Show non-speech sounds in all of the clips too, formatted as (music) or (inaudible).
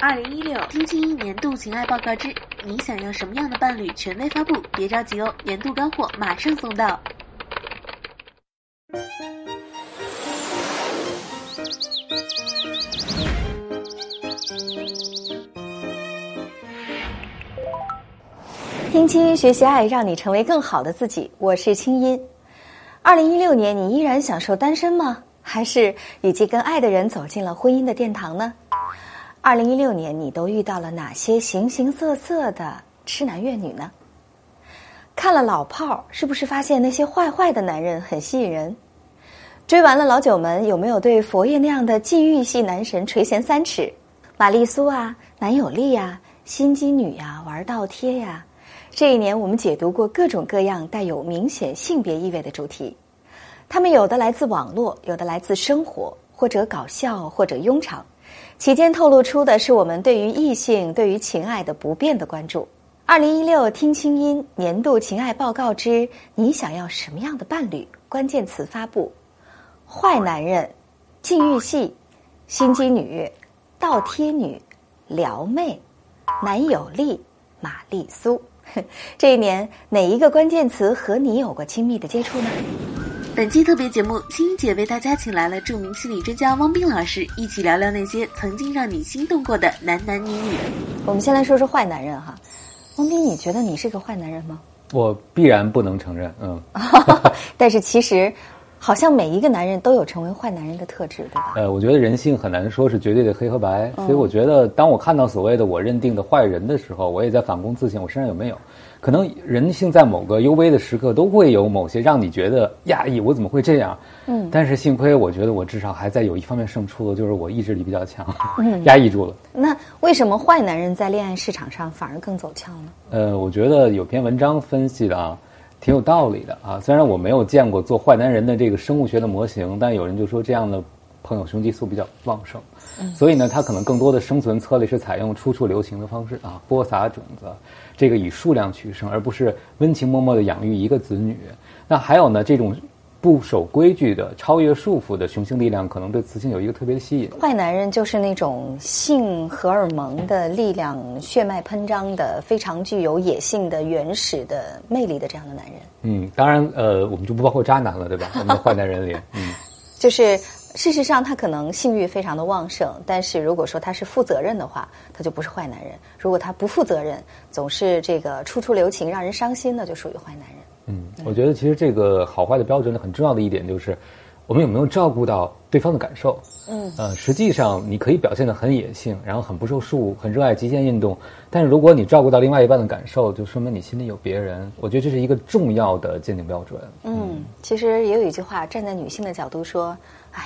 二零一六听清音年度情爱报告之你想要什么样的伴侣权威发布，别着急哦，年度干货马上送到。听清音学习爱，让你成为更好的自己。我是清音。二零一六年，你依然享受单身吗？还是已经跟爱的人走进了婚姻的殿堂呢？二零一六年，你都遇到了哪些形形色色的痴男怨女呢？看了老炮儿，是不是发现那些坏坏的男人很吸引人？追完了老九门，有没有对佛爷那样的禁欲系男神垂涎三尺？玛丽苏啊，男友力呀，心机女呀，玩倒贴呀。这一年，我们解读过各种各样带有明显性别意味的主题，他们有的来自网络，有的来自生活，或者搞笑，或者庸常。其间透露出的是我们对于异性、对于情爱的不变的关注。二零一六听清音年度情爱报告之你想要什么样的伴侣？关键词发布：坏男人、禁欲系、心机女、倒贴女、撩妹、男友力、玛丽苏。(laughs) 这一年，哪一个关键词和你有过亲密的接触呢？本期特别节目，青姐为大家请来了著名心理专家汪冰老师，一起聊聊那些曾经让你心动过的男男女女。我们先来说说坏男人哈，汪冰，你觉得你是个坏男人吗？我必然不能承认，嗯。(laughs) 但是其实。好像每一个男人都有成为坏男人的特质，对吧？呃，我觉得人性很难说是绝对的黑和白，所以我觉得，当我看到所谓的我认定的坏人的时候，我也在反躬自省，我身上有没有？可能人性在某个幽微的时刻都会有某些让你觉得压抑，我怎么会这样？嗯，但是幸亏我觉得我至少还在有一方面胜出了，就是我意志力比较强，(laughs) 压抑住了。那为什么坏男人在恋爱市场上反而更走俏呢？呃，我觉得有篇文章分析的啊。挺有道理的啊！虽然我没有见过做坏男人的这个生物学的模型，但有人就说这样的朋友雄激素比较旺盛，所以呢，他可能更多的生存策略是采用处处留情的方式啊，播撒种子，这个以数量取胜，而不是温情脉脉的养育一个子女。那还有呢，这种。不守规矩的、超越束缚的雄性力量，可能对雌性有一个特别的吸引。坏男人就是那种性荷尔蒙的力量、血脉喷张的、非常具有野性的、原始的魅力的这样的男人。嗯，当然，呃，我们就不包括渣男了，对吧？我们的坏男人里，嗯，就是事实上他可能性欲非常的旺盛，但是如果说他是负责任的话，他就不是坏男人；如果他不负责任，总是这个处处留情，让人伤心，的就属于坏男人。嗯，我觉得其实这个好坏的标准呢，很重要的一点就是，我们有没有照顾到对方的感受。嗯，呃，实际上你可以表现得很野性，然后很不受束缚，很热爱极限运动，但是如果你照顾到另外一半的感受，就说明你心里有别人。我觉得这是一个重要的鉴定标准。嗯，其实也有一句话，站在女性的角度说，哎，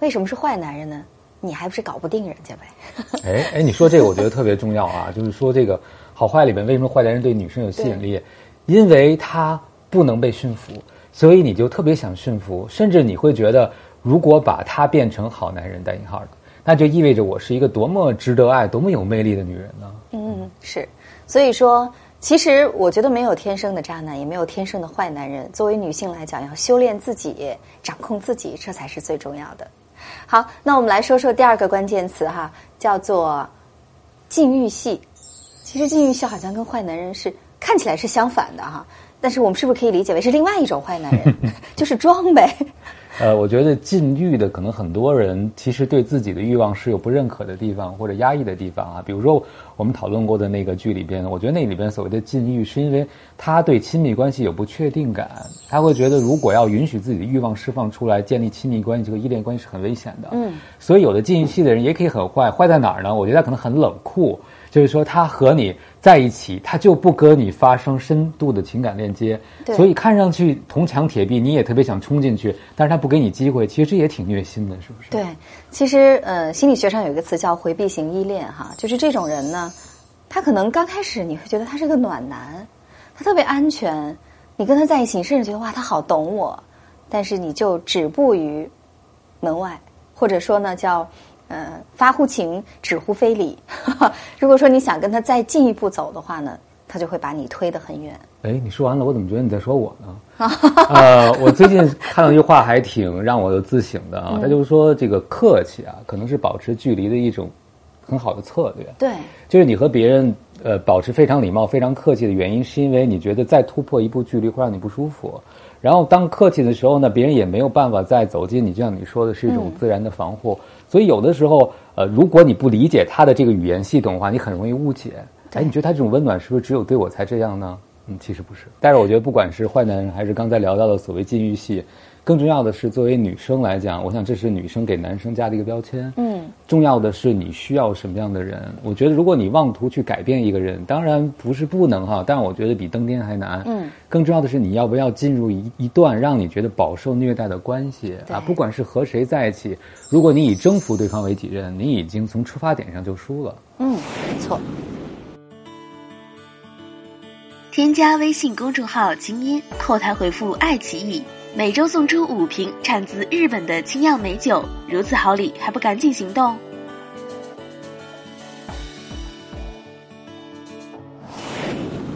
为什么是坏男人呢？你还不是搞不定人家呗？哎哎，你说这个我觉得特别重要啊，就是说这个好坏里面，为什么坏男人对女生有吸引力？因为他不能被驯服，所以你就特别想驯服，甚至你会觉得，如果把他变成好男人（带引号的），那就意味着我是一个多么值得爱、多么有魅力的女人呢？嗯，是。所以说，其实我觉得没有天生的渣男，也没有天生的坏男人。作为女性来讲，要修炼自己，掌控自己，这才是最重要的。好，那我们来说说第二个关键词哈，叫做禁欲系。其实禁欲系好像跟坏男人是。看起来是相反的哈，但是我们是不是可以理解为是另外一种坏男人，(laughs) 就是装呗？呃，我觉得禁欲的可能很多人其实对自己的欲望是有不认可的地方或者压抑的地方啊。比如说我们讨论过的那个剧里边，我觉得那里边所谓的禁欲，是因为他对亲密关系有不确定感，他会觉得如果要允许自己的欲望释放出来，建立亲密关系和依恋关系是很危险的。嗯，所以有的禁欲系的人也可以很坏，坏在哪儿呢？我觉得他可能很冷酷。就是说，他和你在一起，他就不跟你发生深度的情感链接，所以看上去铜墙铁壁，你也特别想冲进去，但是他不给你机会，其实这也挺虐心的，是不是？对，其实呃，心理学上有一个词叫回避型依恋，哈，就是这种人呢，他可能刚开始你会觉得他是个暖男，他特别安全，你跟他在一起，甚至觉得哇，他好懂我，但是你就止步于门外，或者说呢，叫。嗯，发乎情，止乎非礼。(laughs) 如果说你想跟他再进一步走的话呢，他就会把你推得很远。哎，你说完了，我怎么觉得你在说我呢？(laughs) 呃，我最近看到一句话，还挺让我有自省的啊。他就是说，这个客气啊，可能是保持距离的一种很好的策略。对，就是你和别人呃保持非常礼貌、非常客气的原因，是因为你觉得再突破一步距离会让你不舒服。然后当客气的时候呢，别人也没有办法再走近你，就像你说的是一种自然的防护。所以有的时候，呃，如果你不理解他的这个语言系统的话，你很容易误解。哎，你觉得他这种温暖是不是只有对我才这样呢？嗯，其实不是。但是我觉得，不管是坏男人，还是刚才聊到的所谓禁欲系，更重要的是，作为女生来讲，我想这是女生给男生加的一个标签。嗯，重要的是你需要什么样的人？我觉得，如果你妄图去改变一个人，当然不是不能哈，但我觉得比登天还难。嗯，更重要的是你要不要进入一一段让你觉得饱受虐待的关系啊？不管是和谁在一起，如果你以征服对方为己任，你已经从出发点上就输了。嗯，没错。添加微信公众号“清音”，后台回复“爱奇艺”，每周送出五瓶产自日本的清酿美酒，如此好礼，还不赶紧行动？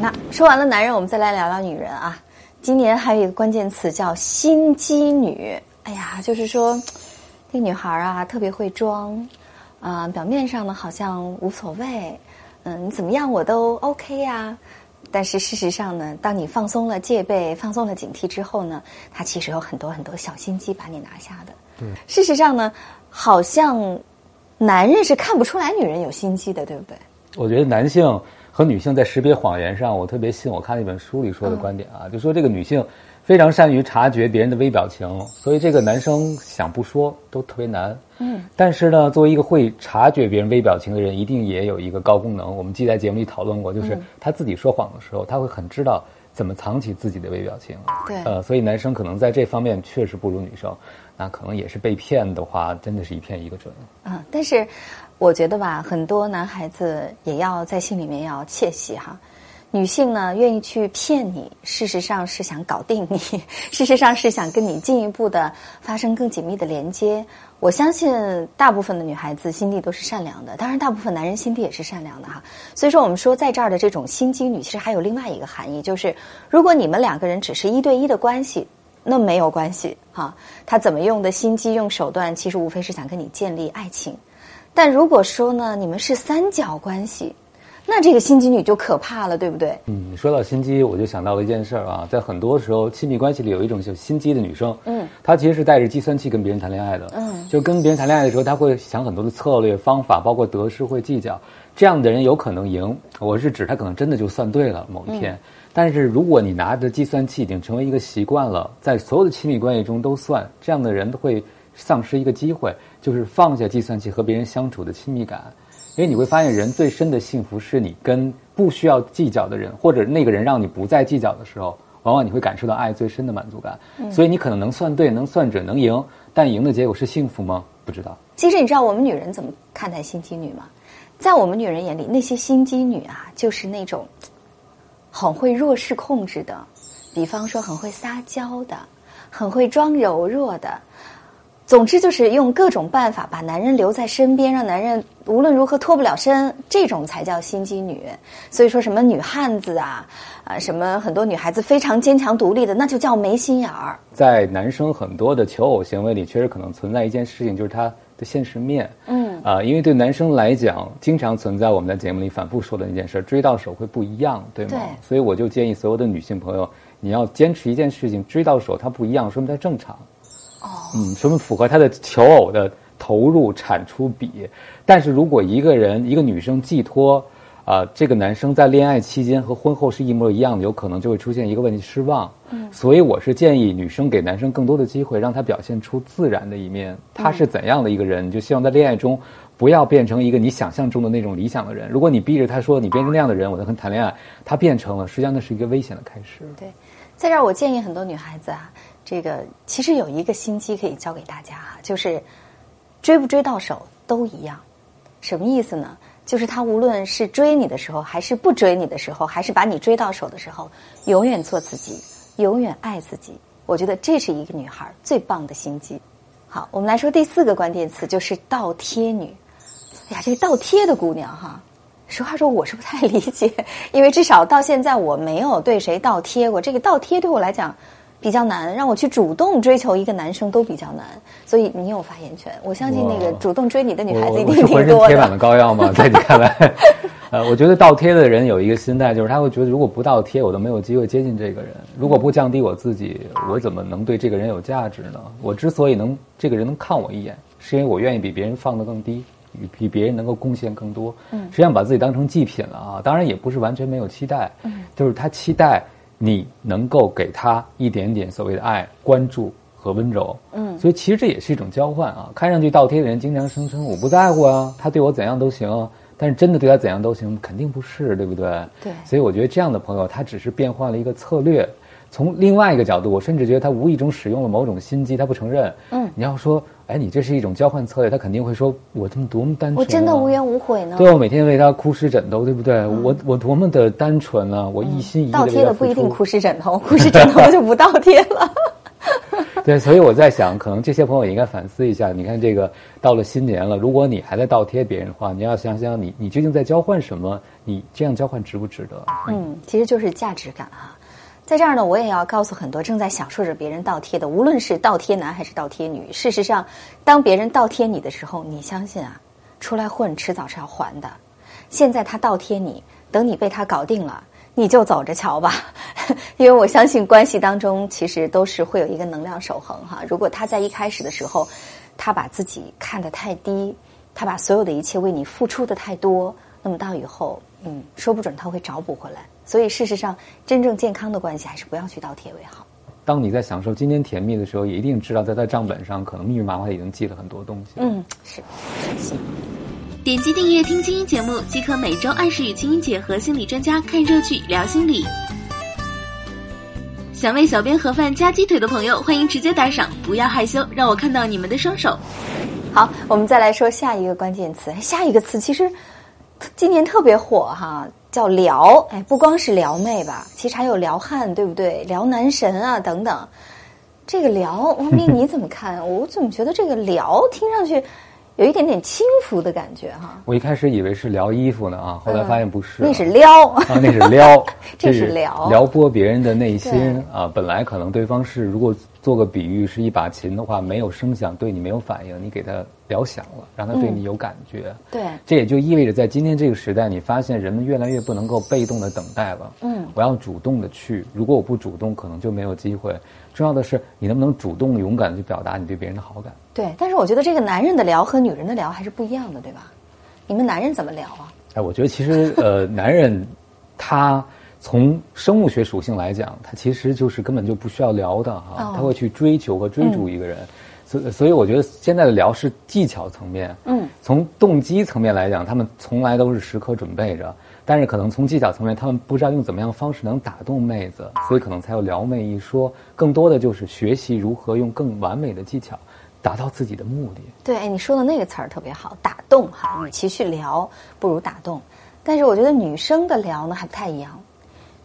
那说完了男人，我们再来聊聊女人啊。今年还有一个关键词叫“心机女”。哎呀，就是说，这女孩啊特别会装，啊，表面上呢好像无所谓，嗯，你怎么样我都 OK 呀。但是事实上呢，当你放松了戒备、放松了警惕之后呢，他其实有很多很多小心机把你拿下的。对，事实上呢，好像男人是看不出来女人有心机的，对不对？我觉得男性和女性在识别谎言上，我特别信我看那本书里说的观点啊，就说这个女性。非常善于察觉别人的微表情，所以这个男生想不说都特别难。嗯，但是呢，作为一个会察觉别人微表情的人，一定也有一个高功能。我们既在节目里讨论过，就是他自己说谎的时候，他会很知道怎么藏起自己的微表情。对，呃，所以男生可能在这方面确实不如女生。那可能也是被骗的话，真的是一骗一个准。嗯，但是我觉得吧，很多男孩子也要在心里面要窃喜哈。女性呢，愿意去骗你，事实上是想搞定你，(laughs) 事实上是想跟你进一步的发生更紧密的连接。我相信大部分的女孩子心地都是善良的，当然大部分男人心地也是善良的哈。所以说，我们说在这儿的这种心机女，其实还有另外一个含义，就是如果你们两个人只是一对一的关系，那没有关系哈。他怎么用的心机、用手段，其实无非是想跟你建立爱情。但如果说呢，你们是三角关系。那这个心机女就可怕了，对不对？嗯，说到心机，我就想到了一件事儿啊，在很多时候，亲密关系里有一种叫心机的女生，嗯，她其实是带着计算器跟别人谈恋爱的，嗯，就跟别人谈恋爱的时候，她会想很多的策略方法，包括得失会计较。这样的人有可能赢，我是指他可能真的就算对了某一天。但是如果你拿着计算器已经成为一个习惯了，在所有的亲密关系中都算，这样的人会丧失一个机会，就是放下计算器和别人相处的亲密感。因为你会发现，人最深的幸福是你跟不需要计较的人，或者那个人让你不再计较的时候，往往你会感受到爱最深的满足感。所以你可能能算对，能算准，能赢，但赢的结果是幸福吗？不知道。其实你知道我们女人怎么看待心机女吗？在我们女人眼里，那些心机女啊，就是那种很会弱势控制的，比方说很会撒娇的，很会装柔弱的。总之就是用各种办法把男人留在身边，让男人 (laughs) 无论如何脱不了身，这种才叫心机女。所以说什么女汉子啊，啊什么很多女孩子非常坚强独立的，那就叫没心眼儿。在男生很多的求偶行为里，确实可能存在一件事情，就是他的现实面。嗯啊，因为对男生来讲，经常存在我们在节目里反复说的那件事，追到手会不一样，对吗？对。所以我就建议所有的女性朋友，你要坚持一件事情，追到手它不一样，说明它正常。嗯，说明符合他的求偶的投入产出比。但是如果一个人一个女生寄托啊，这个男生在恋爱期间和婚后是一模一样的，有可能就会出现一个问题失望。嗯，所以我是建议女生给男生更多的机会，让他表现出自然的一面。他是怎样的一个人，就希望在恋爱中不要变成一个你想象中的那种理想的人。如果你逼着他说你变成那样的人，我才跟谈恋爱，他变成了，实际上那是一个危险的开始。对，在这儿我建议很多女孩子啊。这个其实有一个心机可以教给大家哈，就是追不追到手都一样。什么意思呢？就是他无论是追你的时候，还是不追你的时候，还是把你追到手的时候，永远做自己，永远爱自己。我觉得这是一个女孩最棒的心机。好，我们来说第四个关键词，就是倒贴女。哎呀，这个倒贴的姑娘哈，实话说我是不太理解，因为至少到现在我没有对谁倒贴过。这个倒贴对我来讲。比较难，让我去主动追求一个男生都比较难，所以你有发言权。我相信那个主动追你的女孩子一定挺多的。贴满了膏药吗？(laughs) 在你看来，(laughs) 呃，我觉得倒贴的人有一个心态，就是他会觉得，如果不倒贴，我都没有机会接近这个人；如果不降低我自己，我怎么能对这个人有价值呢？我之所以能这个人能看我一眼，是因为我愿意比别人放得更低，比别人能够贡献更多。嗯，实际上把自己当成祭品了啊！当然也不是完全没有期待，嗯，就是他期待。你能够给他一点点所谓的爱、关注和温柔，嗯，所以其实这也是一种交换啊。看上去倒贴的人经常声称我不在乎啊，他对我怎样都行，但是真的对他怎样都行，肯定不是，对不对？对。所以我觉得这样的朋友，他只是变换了一个策略。从另外一个角度，我甚至觉得他无意中使用了某种心机，他不承认。嗯。你要说。哎，你这是一种交换策略，他肯定会说：“我这么多么单纯，我真的无怨无悔呢。”对，我每天为他哭湿枕头，对不对？我我多么的单纯呢？我一心一意倒贴的不一定哭湿枕头，哭湿枕头就不倒贴了。(laughs) 对，所以我在想，可能这些朋友也应该反思一下。你看，这个到了新年了，如果你还在倒贴别人的话，你要想想你你究竟在交换什么？你这样交换值不值得？嗯，其实就是价值感哈。在这儿呢，我也要告诉很多正在享受着别人倒贴的，无论是倒贴男还是倒贴女。事实上，当别人倒贴你的时候，你相信啊，出来混迟早是要还的。现在他倒贴你，等你被他搞定了，你就走着瞧吧。(laughs) 因为我相信关系当中其实都是会有一个能量守恒哈。如果他在一开始的时候，他把自己看得太低，他把所有的一切为你付出的太多，那么到以后，嗯，说不准他会找补回来。所以，事实上，真正健康的关系还是不要去倒贴为好。当你在享受今天甜蜜的时候，也一定知道在他账本上可能密密麻麻已经记了很多东西。嗯，是。点击订阅听清音节目，即可每周按时与清音姐和心理专家看热剧聊心理。想为小编盒饭加鸡腿的朋友，欢迎直接打赏，不要害羞，让我看到你们的双手。好，我们再来说下一个关键词。下一个词其实今年特别火哈。叫撩，哎，不光是撩妹吧，其实还有撩汉，对不对？撩男神啊，等等。这个撩，王斌 (laughs) 你怎么看？我怎么觉得这个撩听上去有一点点轻浮的感觉哈？我一开始以为是撩衣服呢啊，后来发现不是，那是撩啊，那是撩，(laughs) 这是撩，撩拨别人的内心啊。本来可能对方是如果。做个比喻，是一把琴的话，没有声响，对你没有反应，你给它撩响了，让它对你有感觉。对，这也就意味着在今天这个时代，你发现人们越来越不能够被动的等待了。嗯，我要主动的去，如果我不主动，可能就没有机会。重要的是，你能不能主动勇敢的去表达你对别人的好感？对，但是我觉得这个男人的聊和女人的聊还是不一样的，对吧？你们男人怎么聊啊？(laughs) 哎，我觉得其实呃，男人他。从生物学属性来讲，他其实就是根本就不需要聊的哈，他会去追求和追逐一个人，所所以我觉得现在的聊是技巧层面，嗯，从动机层面来讲，他们从来都是时刻准备着，但是可能从技巧层面，他们不知道用怎么样的方式能打动妹子，所以可能才有撩妹一说，更多的就是学习如何用更完美的技巧达到自己的目的。对，你说的那个词儿特别好，打动哈，与其去聊，不如打动。但是我觉得女生的聊呢还不太一样。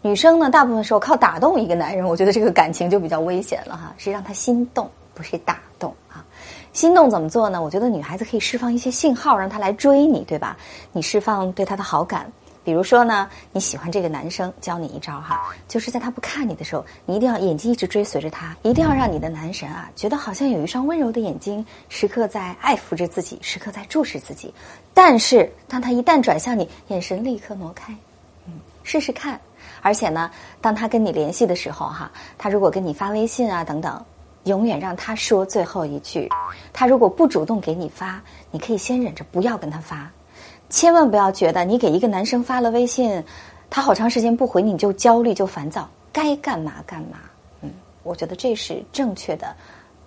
女生呢，大部分时候靠打动一个男人，我觉得这个感情就比较危险了哈，是让他心动，不是打动啊。心动怎么做呢？我觉得女孩子可以释放一些信号，让他来追你，对吧？你释放对他的好感，比如说呢，你喜欢这个男生，教你一招哈，就是在他不看你的时候，你一定要眼睛一直追随着他，一定要让你的男神啊，觉得好像有一双温柔的眼睛，时刻在爱抚着自己，时刻在注视自己。但是当他一旦转向你，眼神立刻挪开，嗯，试试看。而且呢，当他跟你联系的时候，哈，他如果跟你发微信啊等等，永远让他说最后一句。他如果不主动给你发，你可以先忍着不要跟他发，千万不要觉得你给一个男生发了微信，他好长时间不回你就焦虑就烦躁，该干嘛干嘛。嗯，我觉得这是正确的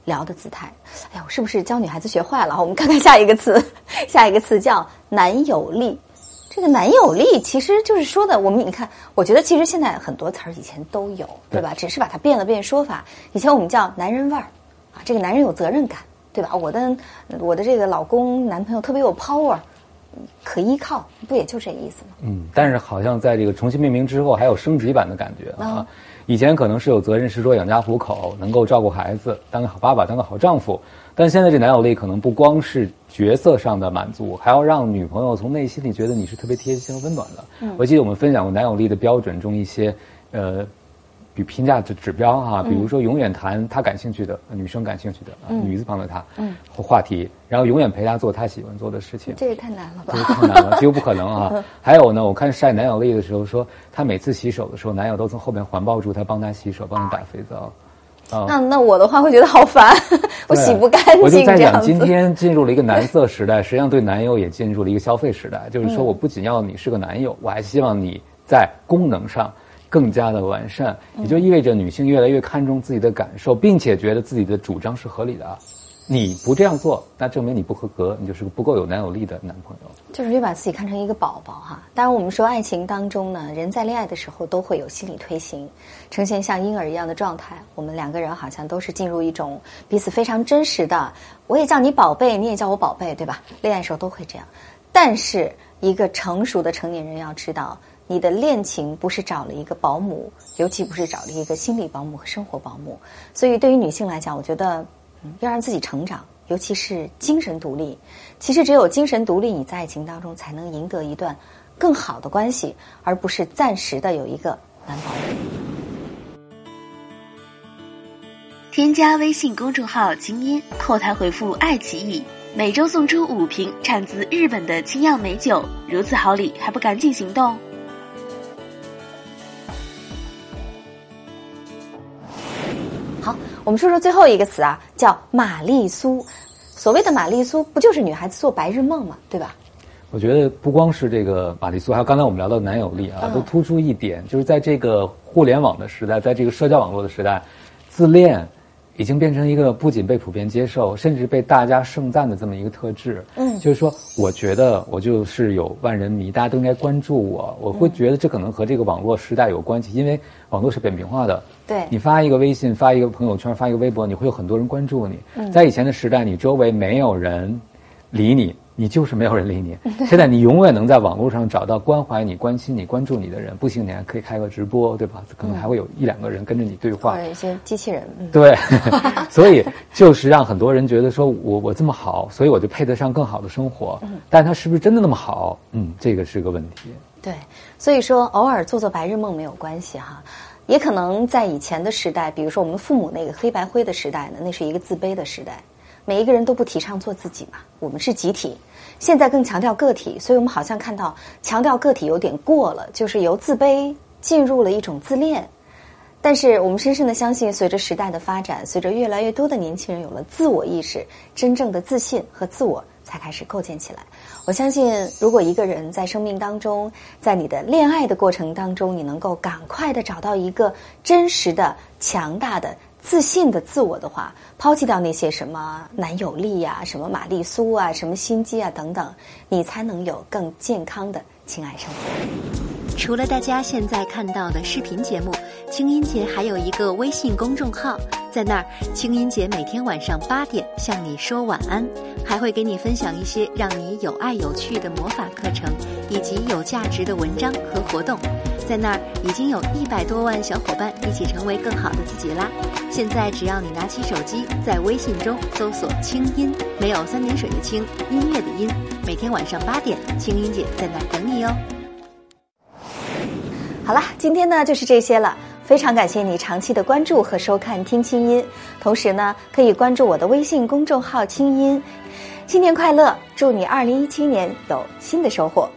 聊的姿态。哎呀，我是不是教女孩子学坏了？我们看看下一个词，(laughs) 下一个词叫男友力。这个男友力其实就是说的，我们你看，我觉得其实现在很多词儿以前都有，对吧？只是把它变了变说法。以前我们叫男人味儿，啊，这个男人有责任感，对吧？我的我的这个老公男朋友特别有 power，可依靠，不也就这意思吗？嗯，但是好像在这个重新命名之后，还有升级版的感觉啊。以前可能是有责任，是说养家糊口，能够照顾孩子，当个好爸爸，当个好丈夫。但现在这男友力可能不光是角色上的满足，还要让女朋友从内心里觉得你是特别贴心和温暖的。我记得我们分享过男友力的标准中一些，呃，比评价的指标哈，比如说永远谈他感兴趣的女生感兴趣的啊女字旁的他嗯话题，然后永远陪他做他喜欢做的事情。这也太难了吧这？太难了，几乎不可能啊！(laughs) 还有呢，我看晒男友力的时候说，她每次洗手的时候，男友都从后面环抱住她，帮她洗手，帮她打肥皂。啊，那那我的话会觉得好烦，(laughs) 我洗不干净我就净在想。今天进入了一个男色时代，实际上对男友也进入了一个消费时代。就是嗯说，我不仅要你是个男友，我还希望你在功能上更加的完善，嗯也就意味着女性越来越看重自己的感受，并且觉得自己的主张是合理的。你不这样做，那证明你不合格，你就是个不够有男友力的男朋友。就是越把自己看成一个宝宝哈。当然，我们说爱情当中呢，人在恋爱的时候都会有心理推行，呈现像婴儿一样的状态。我们两个人好像都是进入一种彼此非常真实的，我也叫你宝贝，你也叫我宝贝，对吧？恋爱时候都会这样。但是，一个成熟的成年人要知道，你的恋情不是找了一个保姆，尤其不是找了一个心理保姆和生活保姆。所以，对于女性来讲，我觉得。要让自己成长，尤其是精神独立。其实只有精神独立，你在爱情当中才能赢得一段更好的关系，而不是暂时的有一个男保姆。添加微信公众号“精英”，后台回复“爱奇艺”，每周送出五瓶产自日本的清酿美酒，如此好礼还不赶紧行动！我们说说最后一个词啊，叫玛丽苏。所谓的玛丽苏，不就是女孩子做白日梦嘛，对吧？我觉得不光是这个玛丽苏，还有刚才我们聊到男友力啊，嗯都突出一点，就是在这个互联网的时代，在这个社交网络的时代，自恋已经变成一个不仅被普遍接受，甚至被大家盛赞的这么一个特质。嗯就是说，我觉得我就是有万人迷，大家都应该关注我。我会觉得这可能和这个网络时代有关系，因为网络是扁平化的。对你发一个微信，发一个朋友圈，发一个微博，你会有很多人关注你。嗯在以前的时代，你周围没有人理你，你就是没有人理你。现在你永远能在网络上找到关怀你、关心你、关注你的人。不行，你还可以开个直播，对吧？可能还会有一两个人跟着你对话。或者一些机器人，嗯，(laughs) 对，(laughs) 所以就是让很多人觉得说我我这么好，所以我就配得上更好的生活。但他是不是真的那么好？嗯，这个是个问题。对，所以说偶尔做做白日梦没有关系哈。也可能在以前的时代，比如说我们父母那个黑白灰的时代呢，那是一个自卑的时代，每一个人都不提倡做自己嘛，我们是集体。现在更强调个体，所以我们好像看到强调个体有点过了，就是由自卑进入了一种自恋。但是我们深深的相信，随着时代的发展，随着越来越多的年轻人有了自我意识，真正的自信和自我才开始构建起来。我相信，如果一个人在生命当中，在你的恋爱的过程当中，你能够赶快的找到一个真实的、强大的、自信的自我的话，抛弃掉那些什么男友力啊、什么玛丽苏啊、什么心机啊等等，你才能有更健康的情爱生活。除了大家现在看到的视频节目，清音姐还有一个微信公众号，在那儿，清音姐每天晚上八点向你说晚安，还会给你分享一些让你有爱有趣的魔法课程，以及有价值的文章和活动。在那儿已经有一百多万小伙伴一起成为更好的自己啦！现在只要你拿起手机，在微信中搜索“清音”，没有三点水的清，音乐的音。每天晚上八点，清音姐在那儿等你哦。好了，今天呢就是这些了。非常感谢你长期的关注和收看《听清音》，同时呢可以关注我的微信公众号“清音”。新年快乐！祝你二零一七年有新的收获。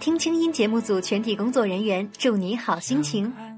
听清音节目组全体工作人员祝你好心情。